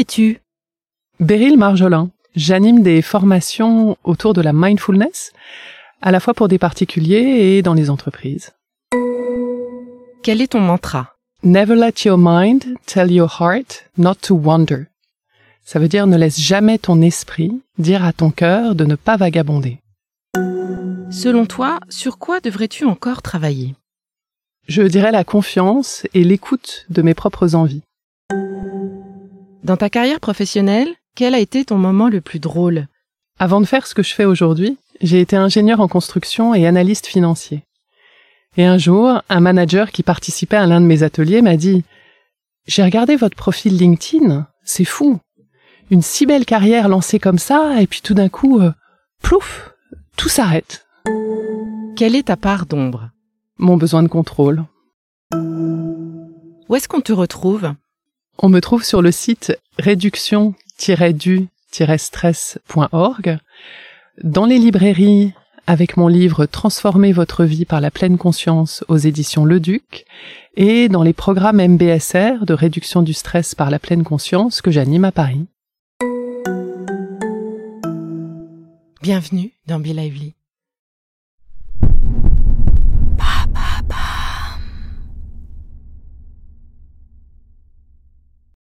Es-tu? Beryl Marjolin. J'anime des formations autour de la mindfulness, à la fois pour des particuliers et dans les entreprises. Quel est ton mantra? Never let your mind tell your heart not to wander. Ça veut dire ne laisse jamais ton esprit dire à ton cœur de ne pas vagabonder. Selon toi, sur quoi devrais-tu encore travailler? Je dirais la confiance et l'écoute de mes propres envies. Dans ta carrière professionnelle, quel a été ton moment le plus drôle? Avant de faire ce que je fais aujourd'hui, j'ai été ingénieur en construction et analyste financier. Et un jour, un manager qui participait à l'un de mes ateliers m'a dit J'ai regardé votre profil LinkedIn, c'est fou. Une si belle carrière lancée comme ça, et puis tout d'un coup, euh, plouf, tout s'arrête. Quelle est ta part d'ombre? Mon besoin de contrôle. Où est-ce qu'on te retrouve? On me trouve sur le site réduction-du-stress.org, dans les librairies avec mon livre Transformer votre vie par la pleine conscience aux éditions Le Duc et dans les programmes MBSR de réduction du stress par la pleine conscience que j'anime à Paris. Bienvenue dans Be Lively.